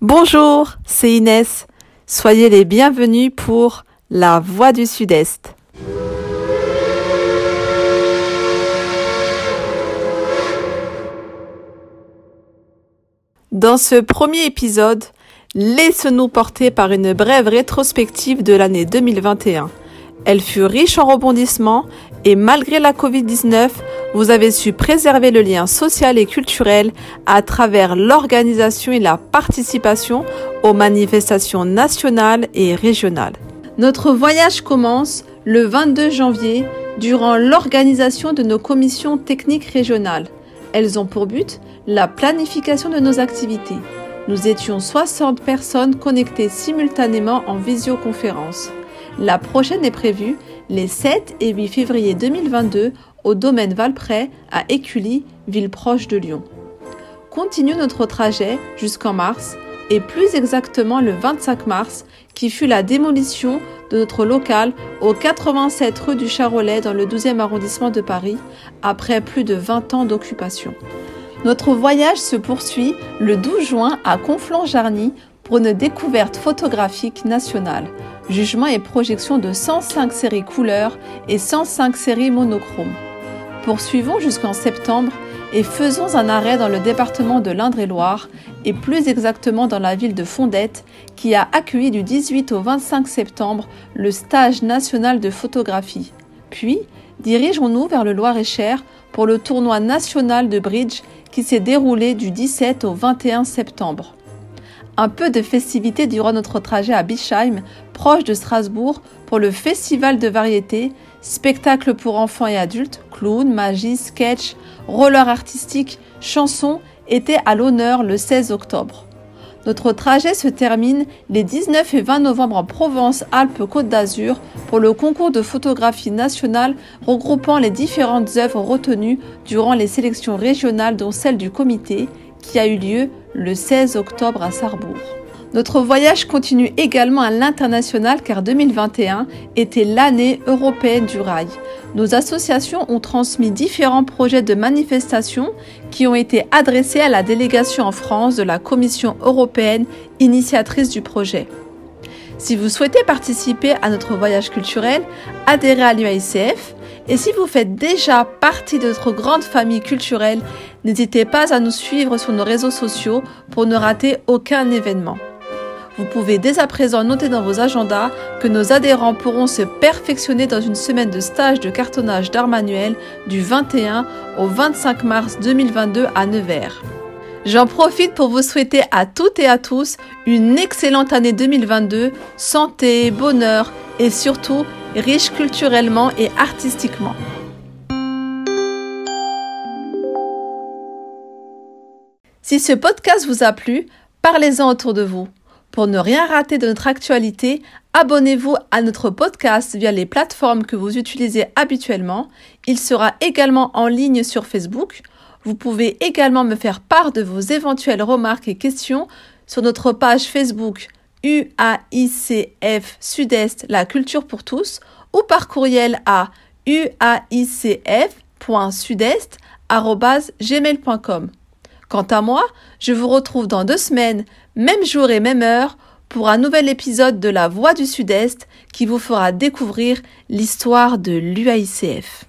Bonjour, c'est Inès. Soyez les bienvenus pour La Voix du Sud-Est. Dans ce premier épisode, laissez-nous porter par une brève rétrospective de l'année 2021. Elle fut riche en rebondissements et malgré la Covid-19, vous avez su préserver le lien social et culturel à travers l'organisation et la participation aux manifestations nationales et régionales. Notre voyage commence le 22 janvier durant l'organisation de nos commissions techniques régionales. Elles ont pour but la planification de nos activités. Nous étions 60 personnes connectées simultanément en visioconférence. La prochaine est prévue les 7 et 8 février 2022 au domaine Valprès à Écully, ville proche de Lyon. Continue notre trajet jusqu'en mars et plus exactement le 25 mars qui fut la démolition de notre local au 87 rue du Charolais dans le 12e arrondissement de Paris après plus de 20 ans d'occupation. Notre voyage se poursuit le 12 juin à Conflans-Jarny pour une découverte photographique nationale jugement et projection de 105 séries couleurs et 105 séries monochromes. Poursuivons jusqu'en septembre et faisons un arrêt dans le département de l'Indre-et-Loire et plus exactement dans la ville de Fondette qui a accueilli du 18 au 25 septembre le stage national de photographie. Puis, dirigeons-nous vers le Loir-et-Cher pour le tournoi national de bridge qui s'est déroulé du 17 au 21 septembre un peu de festivité durant notre trajet à Bischheim, proche de Strasbourg, pour le festival de variété, spectacle pour enfants et adultes, clown, magie, sketch, roller artistique, chansons étaient à l'honneur le 16 octobre. Notre trajet se termine les 19 et 20 novembre en Provence-Alpes-Côte d'Azur pour le concours de photographie nationale regroupant les différentes œuvres retenues durant les sélections régionales dont celle du comité qui a eu lieu le 16 octobre à Sarrebourg. Notre voyage continue également à l'international car 2021 était l'année européenne du rail. Nos associations ont transmis différents projets de manifestation qui ont été adressés à la délégation en France de la Commission européenne initiatrice du projet. Si vous souhaitez participer à notre voyage culturel, adhérez à l'UICF et si vous faites déjà partie de notre grande famille culturelle, n'hésitez pas à nous suivre sur nos réseaux sociaux pour ne rater aucun événement. Vous pouvez dès à présent noter dans vos agendas que nos adhérents pourront se perfectionner dans une semaine de stage de cartonnage d'art manuel du 21 au 25 mars 2022 à Nevers. J'en profite pour vous souhaiter à toutes et à tous une excellente année 2022, santé, bonheur et surtout riche culturellement et artistiquement. Si ce podcast vous a plu, parlez-en autour de vous. Pour ne rien rater de notre actualité, abonnez-vous à notre podcast via les plateformes que vous utilisez habituellement. Il sera également en ligne sur Facebook. Vous pouvez également me faire part de vos éventuelles remarques et questions sur notre page Facebook UAICF Sud-Est, la culture pour tous, ou par courriel à uaicf.sudest.gmail.com. Quant à moi, je vous retrouve dans deux semaines, même jour et même heure, pour un nouvel épisode de La Voix du Sud-Est qui vous fera découvrir l'histoire de l'UAICF.